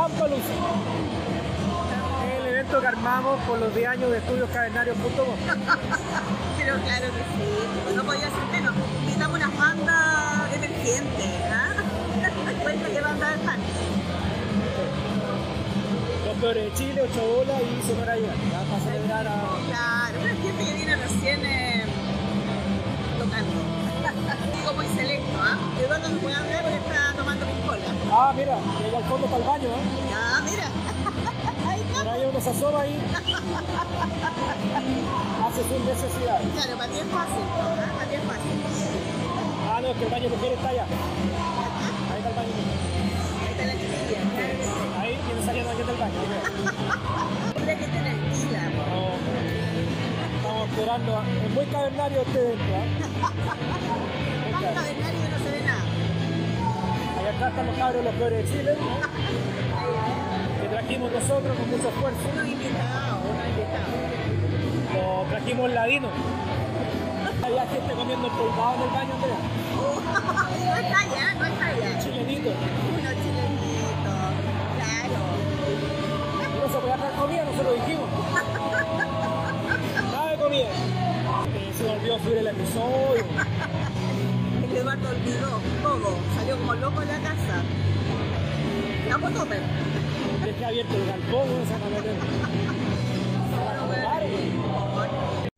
Lampalusa. El evento que armamos por los 10 años de estudioscavernarios.com. Pero claro que sí, no podía ser menos. Necesitamos unas bandas emergentes, ¿ah? Cuenta qué banda están. Los peores de Chile, Ocho Bolas y Sonora. Ya para celebrar a. Claro, una gente que viene recién eh, tocando. Digo muy selecto, ¿ah? Eduardo no puede hablar porque está. Ah, mira, llega al fondo para el baño, ¿eh? Ya, mira. Ahí Por está. ahí uno se asoma ahí. Hace sus necesidades. Claro, para ti es fácil, ¿ah? Para ti es fácil. Ah, no, es que el baño de mujeres está allá. Ahí está el baño. Ahí está la chiquilla. Ahí viene saliendo aquí del baño. Mira que tranquila. No, estamos esperando. Es muy cavernario este evento. ¿eh? Muy cavernario. Atrás están los cabros de los peores de Chile. Que trajimos nosotros con mucho esfuerzo. Uno invitado, uno invitado. Lo trajimos ladino. Había gente comiendo empolvado en el baño, Andrea. No está allá, no está allá. Chilenito. Uno chilenito, claro. No se podía traer comida, no se lo dijimos. Nada de comida. Eh, se me olvidó subir el episodio. Eduardo olvidó todo, salió como loco de la casa. La foto, pero. Dejé abierto el galpón, ¿no? Se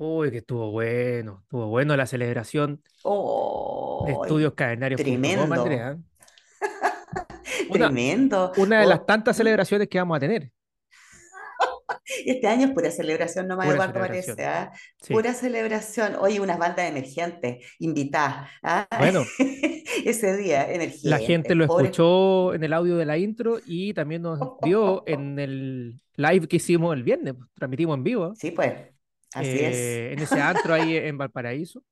Uy, que estuvo bueno, estuvo bueno la celebración de Oh, estudioscavernarios.com, tremendo. Andrea. Una, tremendo. una de Oh, las tantas celebraciones que vamos a tener. Este año es pura celebración, nomás Eduardo parece, ¿ah? Sí. Pura celebración. Oye, unas bandas emergentes, invitadas. ¿ah? Bueno. Ese día, emergente. La gente lo pobre- escuchó en el audio de la intro y también nos vio en el live que hicimos el viernes, pues, transmitimos en vivo, Sí, pues, así eh, en ese antro ahí en Valparaíso.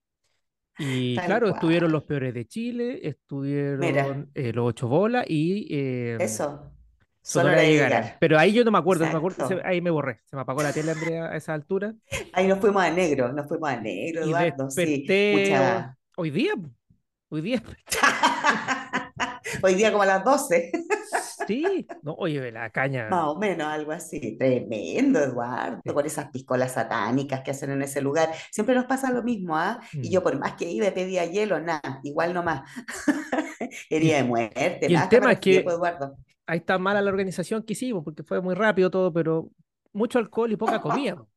Y Tal claro, cual. estuvieron los peores de Chile, estuvieron eh, los ocho bolas y eh, es. Eso. Sonora Sonora Llegará. llegar. Pero ahí yo no me acuerdo, no me acuerdo, se- ahí me borré, se me apagó la tele, Andrea, a esa altura. Ahí nos fuimos a negro, nos fuimos a negro, Y Eduardo. Sí, mucha- hoy día, hoy día, Hoy día como a las 12, sí, no, oye, la caña. más o menos, algo así. Tremendo, Eduardo, Sí. con esas piscolas satánicas que hacen en ese lugar. Siempre nos pasa lo mismo, ¿ah? Y Mm. yo por más que iba pedía hielo, nada, igual nomás. Herida de muerte, y el tema es que- pues, Eduardo. ahí está mala la organización que hicimos, porque fue muy rápido todo, pero mucho alcohol y poca comida. po.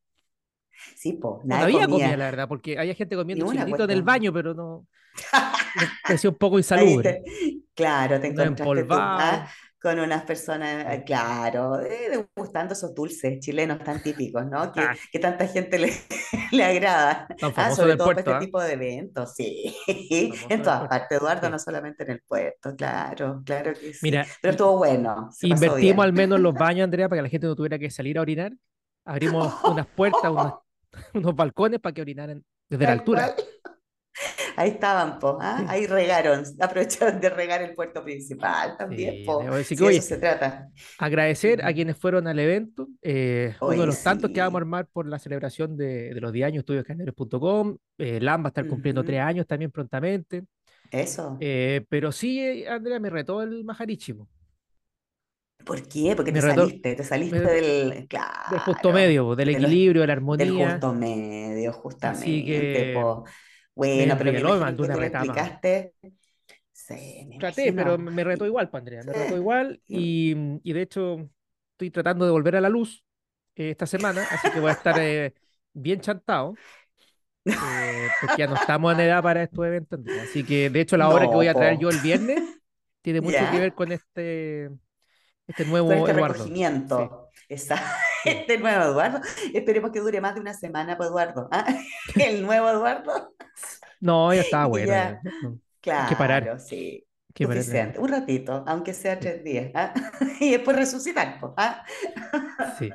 Sí, pues, No nada de había comida. comida, la verdad, porque había gente comiendo una chilito en el baño, pero no. me pareció un poco insalubre. te- claro, te No encontraste tú, ah, con unas personas, eh, claro, eh, degustando esos dulces chilenos tan típicos, ¿no? Que, Ah. que tanta gente le, le agrada. Tan Ah, sobre todo para puerto, este ¿ah? tipo de eventos, sí. En todas partes, Eduardo, Sí. no solamente en el puerto, claro, claro que sí. Mira, Pero estuvo bueno, se invertimos al menos en los baños, Andrea, para que la gente no tuviera que salir a orinar. Abrimos unas puertas, unos, unos balcones para que orinaran desde la altura. Ahí estaban, po, ¿ah? Ahí regaron, aprovecharon de regar el puerto principal también, Sí, po. decir oye, eso se trata. agecer a quienes fueron al evento. eh, uno de los tantos que vamos a armar por la celebración de, de los 10 años estudioscarneros.com. Eh, LAM va a estar cumpliendo tres años también prontamente. Eso. Eh, pero sí, eh, Andrea, me retó el majarichimo. ¿Por qué? Porque Me te retó- saliste, te saliste me- del, claro, Del justo medio, del de los- equilibrio, de la del armonía. justo medio, justamente, que po. Bueno, pero me imagino mandó que explicaste. Sí, me Traté, imagino. pero me retó igual, pues, Andrea, me retó igual. Y, y de hecho, estoy tratando de volver a la luz eh, esta semana, así que voy a estar eh, bien chantado. eh, porque ya no estamos en edad para estos eventos. Así que, de hecho, la obra que No, voy a traer po. yo el viernes tiene mucho que ver con este, este nuevo Con este Eduardo. Sí. Este nuevo Eduardo. Esperemos que dure más de una semana, pues, Eduardo. ¿ah? El nuevo Eduardo. No, ya Y bueno. ya. Claro, parar. sí. que parar de- Suficiente. Un ratito, aunque sea tres días. ¿ah? Y después resucitar, pues, ¿ah? Sí.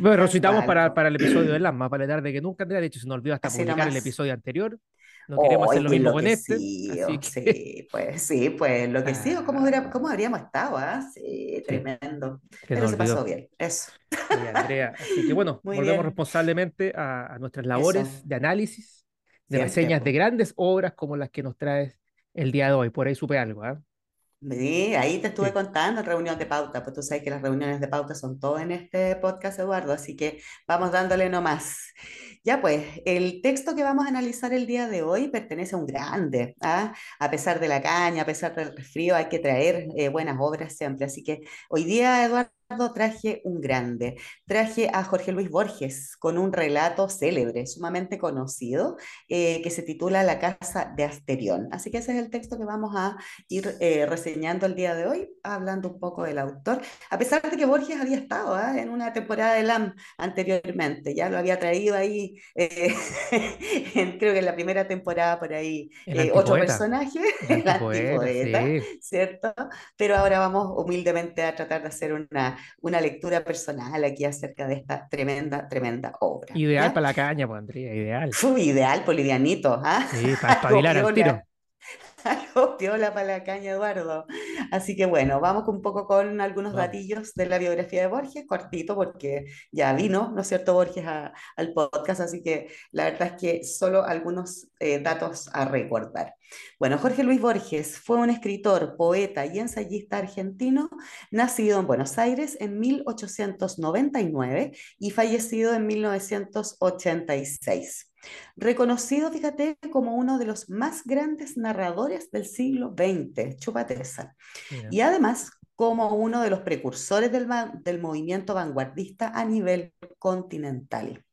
Bueno, resucitamos para, para el episodio del Lama, para la tarde que nunca, Andrea. De hecho, se nos olvidó hasta Así publicar el episodio anterior. No queremos hacer lo mismo con este. enloquecido, Así que sí, pues sí, pues enloquecido, ¿cómo, hubiera- ah, cómo habríamos estado? ah? Sí, sí, tremendo. Pero se pasó bien, eso. Oye, Andrea, así que bueno, Muy volvemos bien, responsablemente a, a nuestras labores eso, de análisis, de siempre, reseñas de grandes obras como las que nos traes el día de hoy. Por ahí supe algo, ¿ah? Sí, ahí te estuve Sí. contando en reunión de pauta, pues tú sabes que las reuniones de pauta son todo en este podcast, Eduardo, así que vamos dándole nomás. Ya pues, el texto que vamos a analizar el día de hoy pertenece a un grande, ¿ah? A pesar de la caña, a pesar del resfrío, hay que traer eh, buenas obras siempre, así que hoy día, Eduardo, traje un grande, traje a Jorge Luis Borges con un relato célebre, sumamente conocido, eh, que se titula La Casa de Asterión. Así que ese es el texto que vamos a ir eh, reseñando el día de hoy, hablando un poco del autor, a pesar de que Borges había estado ¿ah? en una temporada de LAM anteriormente, ya lo había traído ahí, eh, en- creo que en la primera temporada por ahí, otro personaje, el el antipoeta, antipoeta, sí. ¿cierto? Pero ahora vamos humildemente a tratar de hacer una, una lectura personal aquí acerca de esta tremenda, tremenda obra, Ideal ¿ya? para la caña, pues Andrea, ideal. Fue ideal, polivianito, ¿ah? Sí, para espabilar al tiro. Algo piola para la caña, Eduardo. Así que bueno, vamos un poco con algunos datillos de la biografía de Borges, cortito, porque ya vino, ¿no es cierto, Borges a- al podcast, así que la verdad es que solo algunos eh, datos a recordar. Bueno, Jorge Luis Borges fue un escritor, poeta y ensayista argentino, nacido en Buenos Aires en 1899 y fallecido en 1986. Reconocido, fíjate, como uno de los más grandes narradores del siglo XX. Mira. Y además como uno de los precursores del, del movimiento vanguardista a nivel continental.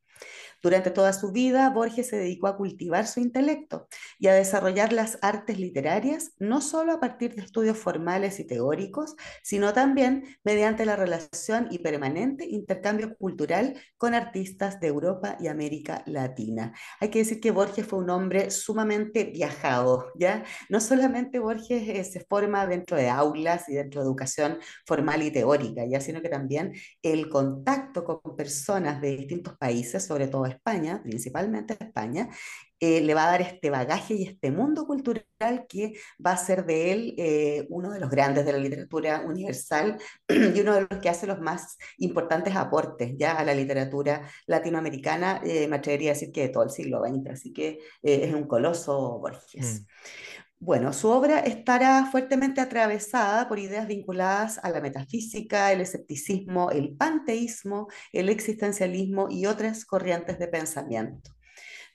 Durante toda su vida, Borges se dedicó a cultivar su intelecto y a desarrollar las artes literarias, no solo a partir de estudios formales y teóricos, sino también mediante la relación y permanente intercambio cultural con artistas de Europa y América Latina. Hay que decir que Borges fue un hombre sumamente viajado, ¿ya? No solamente Borges eh, se forma dentro de aulas y dentro de educación formal y teórica, ¿ya? Sino que también el contacto con personas de distintos países, sobre todo España, principalmente España, eh, le va a dar este bagaje y este mundo cultural que va a ser de él eh, uno de los grandes de la literatura universal y uno de los que hace los más importantes aportes ya a la literatura latinoamericana, eh, me atrevería a decir que de todo el siglo XX, así que eh, es un coloso Borges. Mm. Bueno, su obra estará fuertemente atravesada por ideas vinculadas a la metafísica, el escepticismo, el panteísmo, el existencialismo y otras corrientes de pensamiento.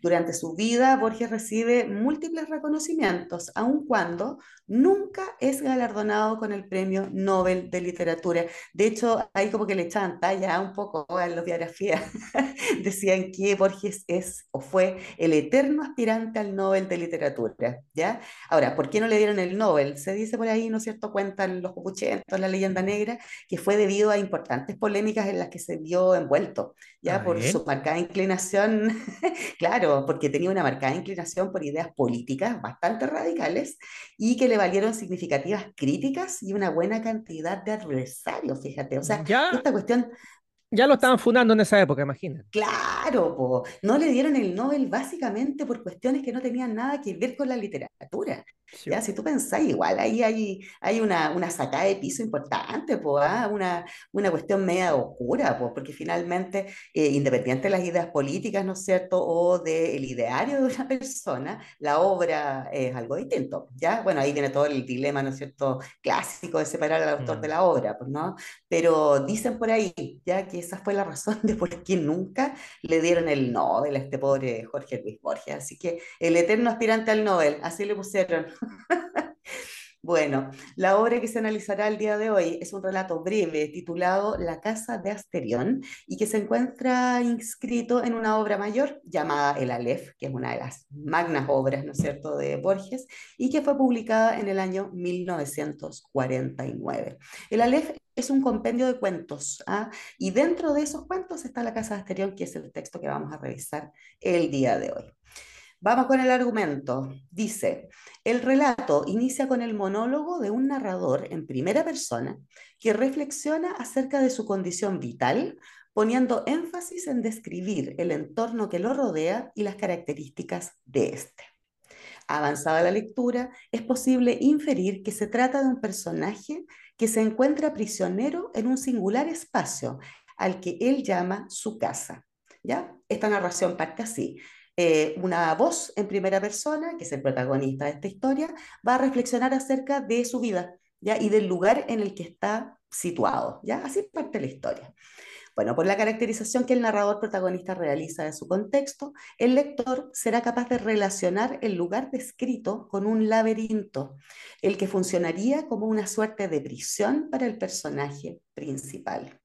Durante su vida, Borges recibe múltiples reconocimientos, aun cuando nunca es galardonado con el Premio Nobel de Literatura. De hecho, ahí como que le echaban talla un poco en las biografías. Decían que Borges es o fue el eterno aspirante al Nobel de Literatura, ¿ya? Ahora, ¿por qué no le dieron el Nobel? Se dice por ahí, ¿no es cierto? Cuentan los popuchentos, la leyenda negra, que fue debido a importantes polémicas en las que se vio envuelto, ¿ya? A Por su marcada inclinación, claro, porque tenía una marcada inclinación por ideas políticas bastante radicales y que le valieron significativas críticas y una buena cantidad de adversarios, fíjate. O sea, Ya, esta cuestión ya lo estaban fundando en esa época, imagínate. Claro, po. No le dieron el Nobel básicamente por cuestiones que no tenían nada que ver con la literatura. Sí, Ya, si tú pensás, igual ahí hay, hay una, una sacada de piso importante, po, ¿ah? Una, una cuestión media oscura, po, porque finalmente, eh, independiente de las ideas políticas, ¿no es cierto?, o del ideario de una persona, la obra es algo distinto, ¿ya? Bueno, ahí viene todo el dilema, ¿no es cierto?, clásico de separar al autor de Mm. la obra, pues, ¿no? Pero dicen por ahí, ya que esa fue la razón de por qué nunca le dieron el Nobel a este pobre Jorge Luis Borges. Así que el eterno aspirante al Nobel, así le pusieron. Bueno, la obra que se analizará el día de hoy es un relato breve titulado La Casa de Asterión y que se encuentra inscrito en una obra mayor llamada El Aleph, que es una de las magnas obras, ¿no es cierto?, de Borges y que fue publicada en el año 1949. El Aleph es un compendio de cuentos, ¿ah? y dentro de esos cuentos está La Casa de Asterión, que es el texto que vamos a revisar el día de hoy. Vamos con el argumento. Dice, el relato inicia con el monólogo de un narrador en primera persona que reflexiona acerca de su condición vital, poniendo énfasis en describir el entorno que lo rodea y las características de este. Avanzada la lectura, es posible inferir que se trata de un personaje que se encuentra prisionero en un singular espacio al que él llama su casa. ¿ya? Esta narración parte así. Eh, una voz en primera persona, que es el protagonista de esta historia, va a reflexionar acerca de su vida ¿ya? y del lugar en el que está situado. ¿ya? Así parte la historia. Bueno, por la caracterización que el narrador protagonista realiza de su contexto, el lector será capaz de relacionar el lugar descrito con un laberinto, el que funcionaría como una suerte de prisión para el personaje principal.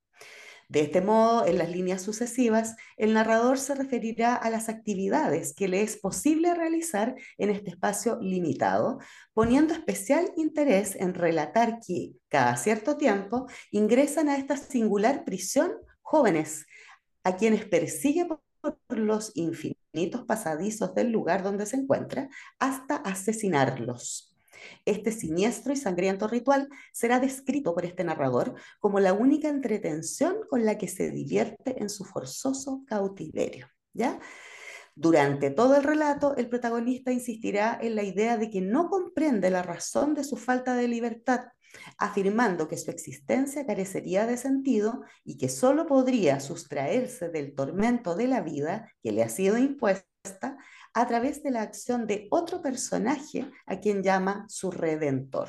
De este modo, en las líneas sucesivas, el narrador se referirá a las actividades que le es posible realizar en este espacio limitado, poniendo especial interés en relatar que, cada cierto tiempo, ingresan a esta singular prisión jóvenes, a quienes persigue por los infinitos pasadizos del lugar donde se encuentra hasta asesinarlos. Este siniestro y sangriento ritual será descrito por este narrador como la única entretención con la que se divierte en su forzoso cautiverio. ¿ya? Durante todo el relato, el protagonista insistirá en la idea de que no comprende la razón de su falta de libertad afirmando que su existencia carecería de sentido y que sólo podría sustraerse del tormento de la vida que le ha sido impuesta a través de la acción de otro personaje a quien llama su redentor.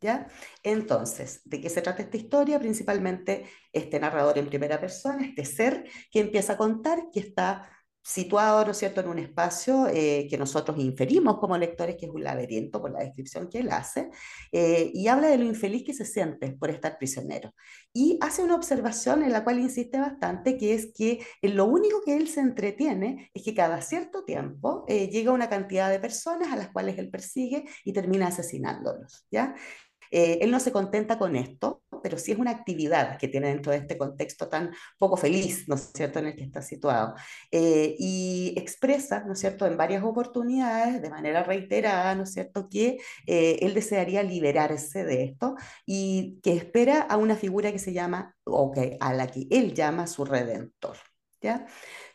¿Ya? Entonces, ¿de qué se trata esta historia? Principalmente este narrador en primera persona, este ser que empieza a contar que está situado, ¿no es cierto?, en un espacio eh, que nosotros inferimos como lectores que es un laberinto por la descripción que él hace, eh, y habla de lo infeliz que se siente por estar prisionero. Y hace una observación en la cual insiste bastante, que es que lo único que él se entretiene es que cada cierto tiempo eh, llega una cantidad de personas a las cuales él persigue y termina asesinándolos, ¿ya? Eh, él no se contenta con esto, pero sí es una actividad que tiene dentro de este contexto tan poco feliz, ¿no es cierto?, en el que está situado. Eh, y expresa, ¿no es cierto?, en varias oportunidades, de manera reiterada, ¿no es cierto?, que eh, él desearía liberarse de esto y que espera a una figura que se llama, o que, a la que él llama su redentor. ¿Ya?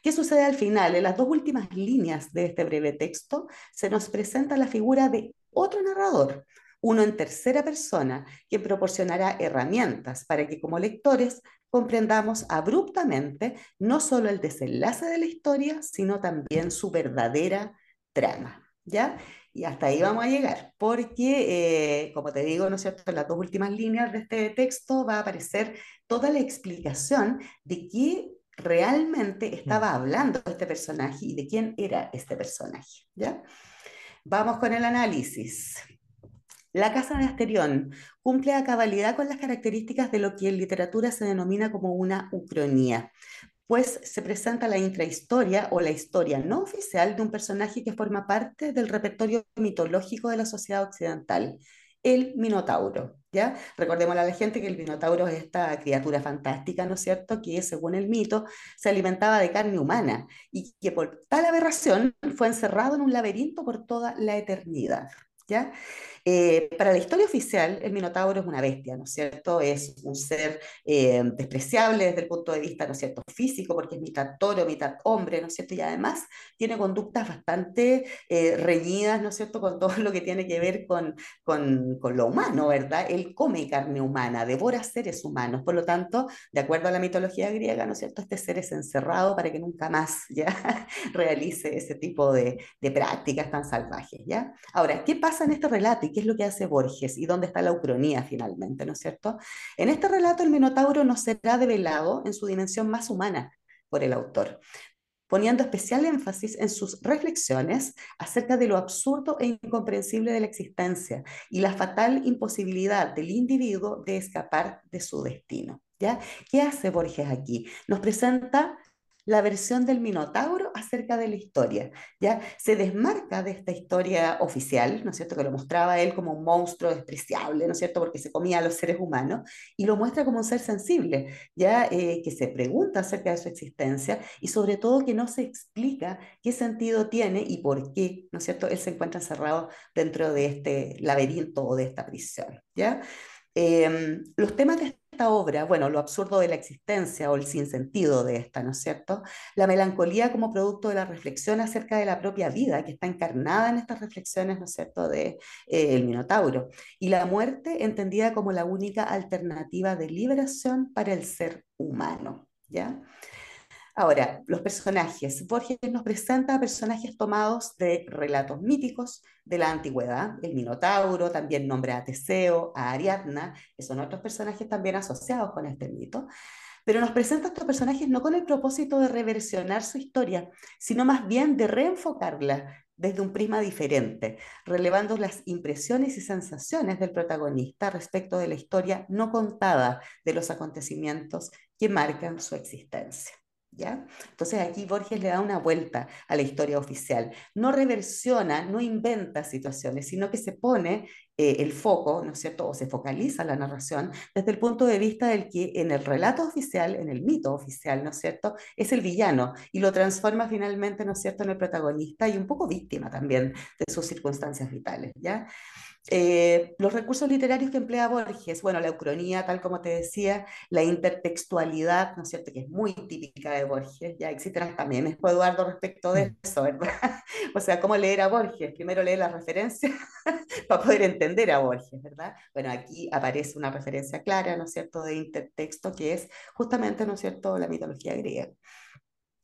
¿Qué sucede al final? En las dos últimas líneas de este breve texto se nos presenta la figura de otro narrador, uno en tercera persona, que proporcionará herramientas para que como lectores comprendamos abruptamente no solo el desenlace de la historia, sino también su verdadera trama. ¿Ya? Y hasta ahí vamos a llegar, porque, eh, como te digo, ¿no es cierto?, en las dos últimas líneas de este texto va a aparecer toda la explicación de qué realmente estaba hablando este personaje y de quién era este personaje. ¿ya? Vamos con el análisis. La Casa de Asterión cumple a cabalidad con las características de lo que en literatura se denomina como una ucronía, pues se presenta la intrahistoria o la historia no oficial de un personaje que forma parte del repertorio mitológico de la sociedad occidental, el Minotauro. ¿ya? Recordemos a la gente que el Minotauro es esta criatura fantástica, ¿no es cierto?, que según el mito se alimentaba de carne humana y que por tal aberración fue encerrado en un laberinto por toda la eternidad. ¿Ya? Eh, para la historia oficial, el Minotauro es una bestia, ¿no es cierto? Es un ser eh, despreciable desde el punto de vista, ¿no cierto?, físico, porque es mitad toro, mitad hombre, ¿no es cierto? Y además tiene conductas bastante eh, reñidas, ¿no es cierto?, con todo lo que tiene que ver con, con, con, lo humano, ¿verdad? Él come carne humana, devora seres humanos, por lo tanto, de acuerdo a la mitología griega, ¿no es cierto?, este ser es encerrado para que nunca más, ¿ya?, realice ese tipo de, de prácticas tan salvajes, ¿ya? Ahora, ¿qué pasa en este relato? qué es lo que hace Borges y dónde está la ucronía finalmente, ¿no es cierto? En este relato el Minotauro no será develado en su dimensión más humana por el autor, poniendo especial énfasis en sus reflexiones acerca de lo absurdo e incomprensible de la existencia y la fatal imposibilidad del individuo de escapar de su destino. ¿ya? ¿Qué hace Borges aquí? Nos presenta la versión del Minotauro acerca de la historia. ¿ya? Se desmarca de esta historia oficial, ¿no es cierto?, que lo mostraba él como un monstruo despreciable, ¿no es cierto?, porque se comía a los seres humanos, y lo muestra como un ser sensible, ya eh, que se pregunta acerca de su existencia y sobre todo que no se explica qué sentido tiene y por qué, ¿no es cierto?, él se encuentra encerrado dentro de este laberinto o de esta prisión. ¿ya? Em, los temas de esta obra, bueno, lo absurdo de la existencia o el sinsentido de esta, ¿no es cierto? La melancolía como producto de la reflexión acerca de la propia vida, que está encarnada en estas reflexiones, ¿no es cierto?, de eh, Minotauro. Y la muerte entendida como la única alternativa de liberación para el ser humano, ¿ya? Ahora, los personajes. Borges nos presenta personajes tomados de relatos míticos de la antigüedad. El Minotauro también nombra a Teseo, a Ariadna, que son otros personajes también asociados con este mito. Pero nos presenta a estos personajes no con el propósito de reversionar su historia, sino más bien de reenfocarla desde un prisma diferente, relevando las impresiones y sensaciones del protagonista respecto de la historia no contada de los acontecimientos que marcan su existencia. ¿Ya? Entonces aquí Borges le da una vuelta a la historia oficial. No reversiona, no inventa situaciones, sino que se pone eh, el foco, ¿no es cierto? O se focaliza la narración desde el punto de vista del que en el relato oficial, en el mito oficial, ¿no es cierto? Es el villano y lo transforma finalmente, ¿no es cierto?, en el protagonista y un poco víctima también de sus circunstancias vitales, ¿ya? Eh, los recursos literarios que emplea Borges, bueno, la ucronía, tal como te decía, la intertextualidad, ¿no es cierto?, que es muy típica de Borges, ya existen memes, Eduardo, respecto de mm. eso, ¿verdad? o sea, ¿cómo leer a Borges? Primero leer las referencias para poder entender a Borges, ¿verdad? Bueno, aquí aparece una referencia clara, ¿no es cierto?, de intertexto, que es justamente, ¿no es cierto?, la mitología griega.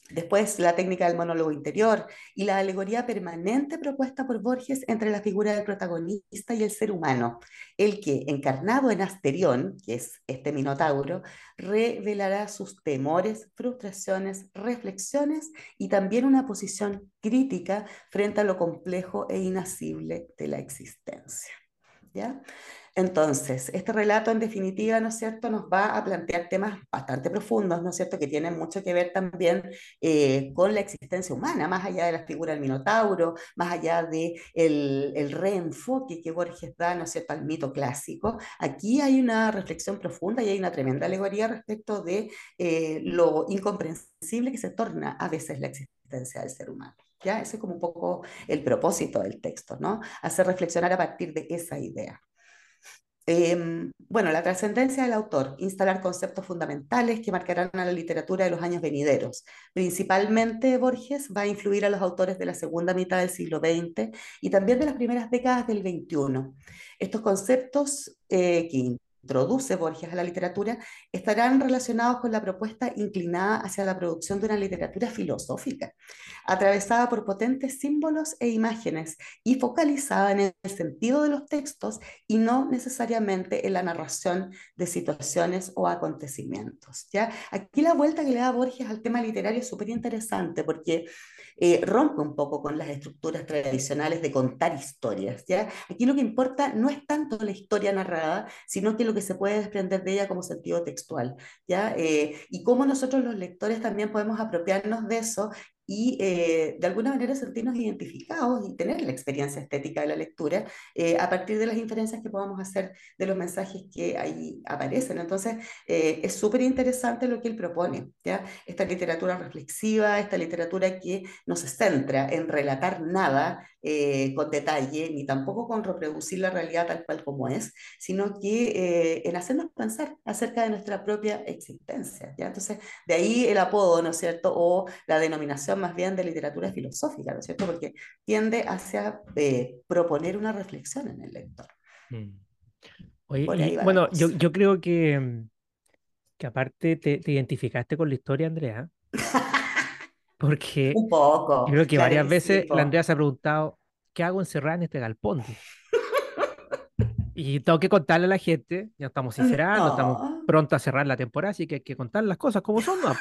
Después, la técnica del monólogo interior y la alegoría permanente propuesta por Borges entre la figura del protagonista y el ser humano, el que, encarnado en Asterión, que es este minotauro, revelará sus temores, frustraciones, reflexiones y también una posición crítica frente a lo complejo e inasible de la existencia. ¿Ya? Entonces, este relato en definitiva, ¿no es cierto?, nos va a plantear temas bastante profundos, ¿no es cierto?, que tienen mucho que ver también eh, con la existencia humana, más allá de la figura del Minotauro, más allá de el reenfoque que Borges da, ¿no es cierto?, al mito clásico. Aquí hay una reflexión profunda y hay una tremenda alegoría respecto de eh, lo incomprensible que se torna a veces la existencia del ser humano. ¿Ya? Ese es como un poco el propósito del texto, ¿no? Hacer reflexionar a partir de esa idea. Em, bueno, la trascendencia del autor, instalar conceptos fundamentales que marcarán a la literatura de los años venideros. Principalmente Borges va a influir a los autores de la segunda mitad del siglo XX y también de las primeras décadas del XXI. Estos conceptos eh, introduce Borges a la literatura estarán relacionados con la propuesta inclinada hacia la producción de una literatura filosófica, atravesada por potentes símbolos e imágenes y focalizada en el sentido de los textos y no necesariamente en la narración de situaciones o acontecimientos. ¿ya? Aquí la vuelta que le da Borges al tema literario es súper interesante porque eh, rompe un poco con las estructuras tradicionales de contar historias. ¿ya? Aquí lo que importa no es tanto la historia narrada, sino que lo que se puede desprender de ella como sentido textual. ¿ya? Eh, y cómo nosotros los lectores también podemos apropiarnos de eso y eh, de alguna manera sentirnos identificados y tener la experiencia estética de la lectura eh, a partir de las inferencias que podamos hacer de los mensajes que ahí aparecen. Entonces, eh, es súper interesante lo que él propone, ¿ya? Esta literatura reflexiva, esta literatura que no se centra en relatar nada con detalle, ni tampoco con reproducir la realidad tal cual como es, sino que en hacernos pensar acerca de nuestra propia existencia, ¿ya? Entonces, de ahí el apodo, ¿no es cierto? O la denominación más bien de literatura filosófica, ¿no es cierto? Porque tiende hacia eh, proponer una reflexión en el lector. Mm. bueno, yo, yo, creo que, que aparte te, identificaste con la historia, Andrea. Porque Un poco, creo que varias veces la Andrea se ha preguntado, ¿qué hago encerrada en este galpón? Y tengo que contarle a la gente, ya estamos sincerando, estamos pronto a cerrar la temporada, así que hay que contar las cosas como son. ¿no?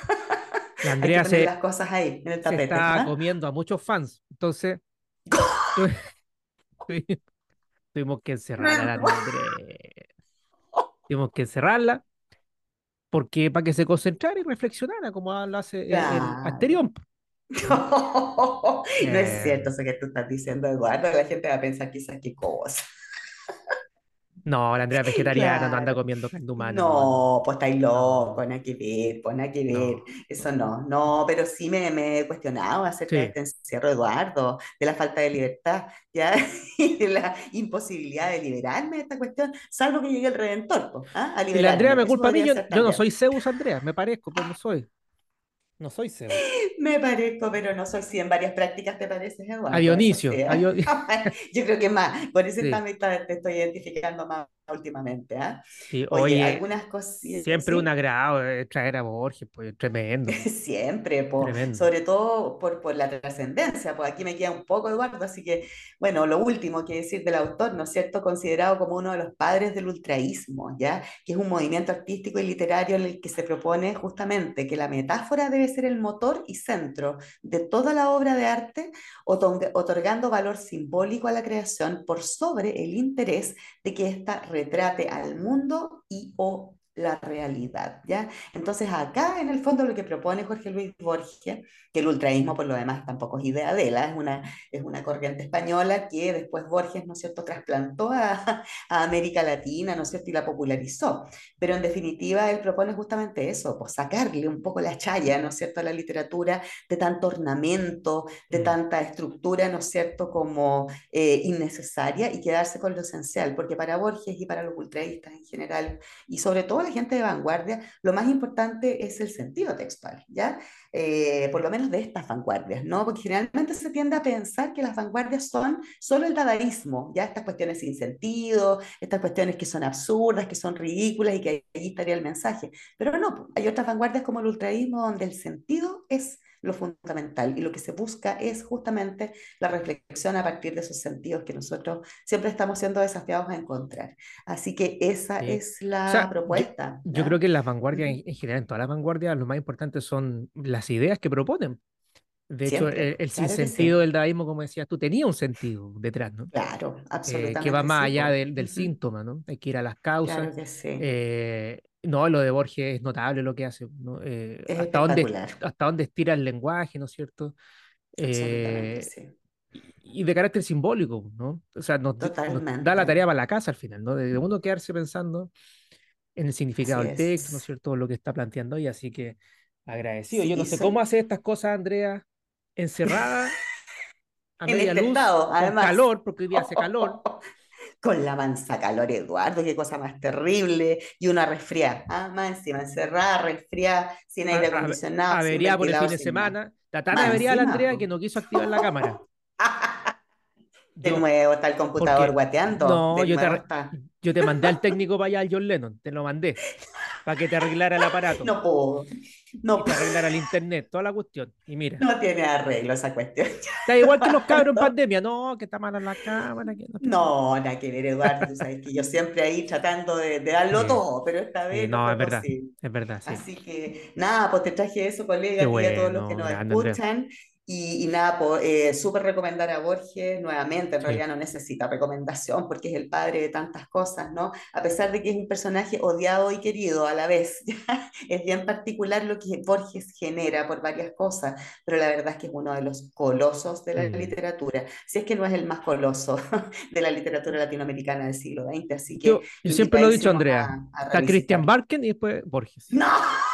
Andrea se, las cosas ahí, en el tapete, está comiendo a muchos fans. Entonces, tuvimos que encerrarla, Andrea. Tuvimos que encerrarla porque para que se concentrara y reflexionara como lo hace el, Asterión. No, no es cierto eso que tú estás diciendo, Eduardo. La gente va a pensar quizás qué cosa. No, la Andrea vegetariana, no anda comiendo carne humana, no, no, No, pues estáis no, loco, nada que ver, pues nada que ver, no. eso no, no, pero sí me, me he cuestionado acerca de Sí. este encierro, Eduardo, de la falta de libertad, ¿ya? Y de la imposibilidad de liberarme de esta cuestión, salvo que llegue el Redentor, pues, ¿ah? A Y la Andrea me culpa a mí, yo, yo no soy Zeus, Andrea, me parezco, pero no soy. No soy Zeus. Me parezco, pero no soy sí en varias prácticas, ¿te pareces, A Dionisio, a ¿ah? Dio- Yo creo que más, por eso Sí, también te estoy identificando más últimamente, ¿ah? sí, Oye, oye, algunas cosillas, siempre un ¿sí? agrado eh, traer a Borges, pues tremendo, Siempre, po, tremendo. sobre todo por, por la trascendencia, pues aquí me queda un poco, Eduardo, así que, bueno, lo último que decir del autor, ¿no es cierto?, considerado como uno de los padres del ultraísmo, ¿ya? Que es un movimiento artístico y literario en el que se propone justamente que la metáfora debe ser el motor y centro de toda la obra de arte, otorg- otorgando valor simbólico a la creación por sobre el interés de que ésta retrate al mundo y o la realidad, ¿ya? Entonces acá en el fondo lo que propone Jorge Luis Borges, que el ultraísmo por lo demás tampoco es idea de él, ¿ah? es una, es una corriente española que después Borges, ¿no es cierto?, trasplantó a, a América Latina, ¿no es cierto?, y la popularizó. Pero en definitiva él propone justamente eso, pues sacarle un poco la chaya, ¿no es cierto?, a la literatura de tanto ornamento, de Mm, tanta estructura, ¿no es cierto?, como eh, innecesaria y quedarse con lo esencial, porque para Borges y para los ultraístas en general, y sobre todo la gente de vanguardia, lo más importante es el sentido textual, ¿ya? Eh, por lo menos de estas vanguardias, ¿no? Porque generalmente se tiende a pensar que las vanguardias son solo el dadaísmo, ¿ya? Estas cuestiones sin sentido, estas cuestiones que son absurdas, que son ridículas y que ahí estaría el mensaje. Pero no, hay otras vanguardias como el ultraísmo donde el sentido es lo fundamental y lo que se busca es justamente la reflexión a partir de esos sentidos que nosotros siempre estamos siendo desafiados a encontrar. Así que esa sí. es O la sea, yo, propuesta, yo creo ¿ya? que en las vanguardias, en, en general, en todas las vanguardias, lo más importante son las ideas que proponen. De hecho, el, Siempre, el claro sinsentido sí. del dadaísmo, como decías tú, tenía un sentido detrás, ¿no? Claro, Eh, que va absolutamente más sí, allá del, del síntoma, ¿no? Hay que ir a las causas. Claro que sí. Eh, no, lo de Borges es notable lo que hace, ¿no? Eh, Es hasta dónde, hasta dónde estira el lenguaje, ¿no es cierto? Eh, sí. y y de carácter simbólico, ¿no? O sea, nos, nos da la tarea para la casa al final, ¿no? De uno quedarse pensando en el significado Así del texto, ¿no es cierto? Lo que está planteando ahí, así que agradecido. Yo no Sí, sé cómo soy hace estas cosas, Andrea, encerrada a media este luz, con calor, porque hoy día hace calor. Con la mansa calor, Eduardo, qué cosa más terrible. Y una resfriada, ah, más encima, encerrada, resfriada, sin aire a- a- acondicionado, sin averiada por el fin de semana. Está tan averiada la Andrea que no quiso activar la cámara. De Yo, nuevo está el computador guateando, no, te, yo te mandé al técnico para allá, al John Lennon, te lo mandé, para que te arreglara el aparato No puedo, y no, te arreglara el internet, toda la cuestión. Y mira, no tiene arreglo esa cuestión. está igual que los cabros en pandemia, no, que está mala la cámara, que no. No, nada que ver, Eduardo, tú sabes que yo siempre ahí tratando de, de darlo Sí, todo, pero esta sí, vez no no, fue es verdad, es verdad, sí. Así que nada, pues te traje eso, colega, ti y a todos los que bueno, nos Andrea. Y, y nada, pues eh, súper recomendar a Borges nuevamente, en Sí, realidad no necesita recomendación porque es el padre de tantas cosas, ¿no? A pesar de que es un personaje odiado y querido a la vez, ¿ya? Es bien particular lo que Borges genera por varias cosas, pero la verdad es que es uno de los colosos de la mm. literatura, si es que no es el más coloso de la literatura latinoamericana del siglo XX, así que Yo, yo siempre lo he dicho, Andrea, a, a está Christian. Barken y después Borges, No,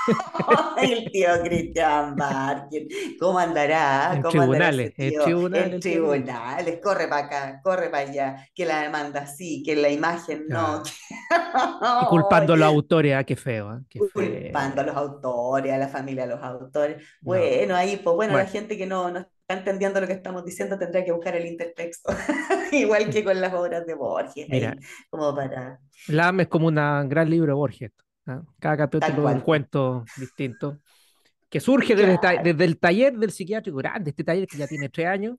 el tío Cristian Barker, ¿cómo andará? en ¿Cómo andará ese tribunales, en tío? tribunales En tribunales, corre para acá, corre para allá, que la demanda sí, que la imagen no. Ah, Y culpando a los autores, ah, qué feo, ah, qué culpando a feo. los autores, a la familia de los autores. Bueno, No, ahí, pues bueno, la gente que no, no está entendiendo lo que estamos diciendo tendrá que buscar el intertexto, igual que con las obras de Borges, mira, ahí, como para LAM es como un gran libro de Borges. ¿Ah? Cada capítulo es un cuento distinto, que surge desde, Claro. desde el taller del psiquiátrico grande, este taller que ya tiene tres años,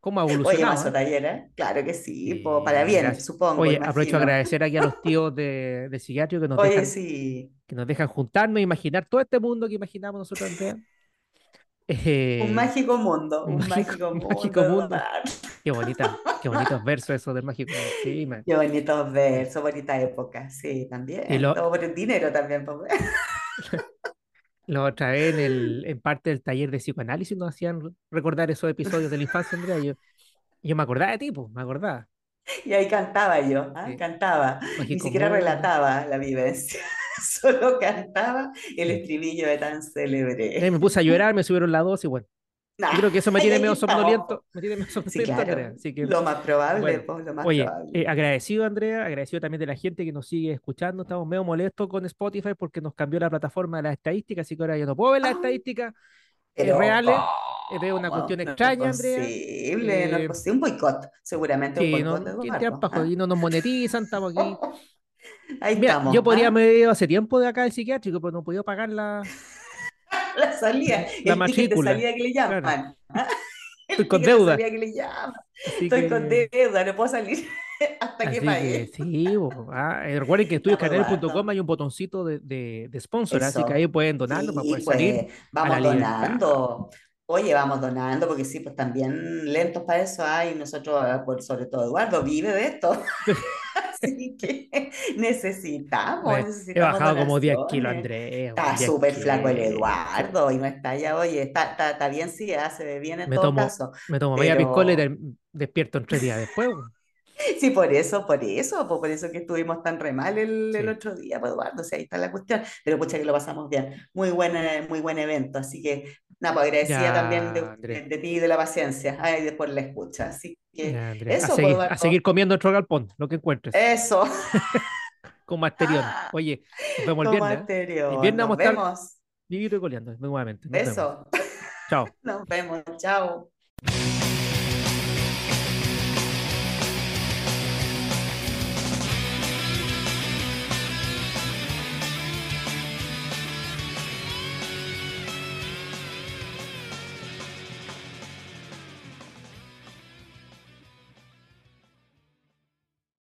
cómo ha Oye, evolucionado, Mazo ¿ah? Tallera, claro que sí, po, para bien, gracias. supongo, Oye, aprovecho a agradecer aquí a los tíos de, de psiquiátrico que nos Oye, dejan, sí, que nos dejan juntarnos e imaginar todo este mundo que imaginamos nosotros, un Eh, mágico mundo, un un mágico, mágico un mundo, mágico mundo. Qué bonita, qué bonitos versos esos del mágico. Sí. Qué bonitos versos, bonita época, sí, Y también, lo, todo por el dinero también, lo otra vez en, el, en parte del taller de psicoanálisis nos hacían recordar esos episodios de la infancia, Andrea. Yo, yo me acordaba de ti, pues, me acordaba. Y ahí cantaba yo. Sí. cantaba. Ni Mágico siquiera Mundo. relataba la vivencia, solo cantaba el estribillo de tan célebre. me puse a llorar, me subieron la dosis, bueno. Nah, Yo creo que eso me tiene medio somnoliento, me tiene medio Sí, somnoliento, claro. Andrea. Así que, Lo más probable, bueno. lo más Oye, probable. eh, agradecido, Andrea, agradecido también de la gente que nos sigue escuchando. Estamos medio molestos con Spotify porque nos cambió la plataforma de las estadísticas, así que ahora yo no puedo ver las Ah, estadísticas eh, Pero, reales. Eh, veo una cuestión No es extraña, Andrea. posible, no es Eh, posible. Un boicot, seguramente un Sí, no, boicot de ¿quién Eduardo. trampa, ¿ah? no nos monetizan, estamos aquí. Ahí Mira, estamos. yo podría ¿ah? haber ido hace tiempo de acá al psiquiátrico, pero no he podido pagar la, La salida, la el ticket de matrícula. salida que le Claro, llaman. ¿ah? Estoy con de deuda. que le llaman. Estoy con que, deuda, no puedo salir hasta que así que pague. sí, bo, ah, eh, recuerden que estudioscanel.com hay un botoncito de, de, de sponsor, así que ahí pueden donarnos para Sí, poder salir pues a vamos libertad. donando. Oye, vamos donando, porque sí, pues también lentos para eso hay. Nosotros, por sobre todo Eduardo, vive de esto. Así que necesitamos, he necesitamos bajado como 10 kilos. Andrea, Está 10 súper flaco el. Eduardo y no está ya, oye, está, está, está bien, sí, ah, se ve bien en Me todo tomo, caso. me tomo media piscola y Pero despierto en tres días después. sí, por eso, por eso, pues por eso que estuvimos tan re mal el, el otro día, pues Eduardo, o sea, ahí está la cuestión. Pero pucha que lo pasamos bien. Muy buen, muy buen evento. Así que, nada, pues agradecida también de, ya, de, de ti y de la paciencia, ay, de por la escucha. Así que ya. A eso, pues seguir, a seguir comiendo otro galpón, lo que encuentres, Eso. con Masterión. Oye, nos vemos el viernes. ¿eh? El anterior. viernes Nos a vemos. vivito y coleando nuevamente. Nos vemos. Eso. Chao. Nos vemos. Chao.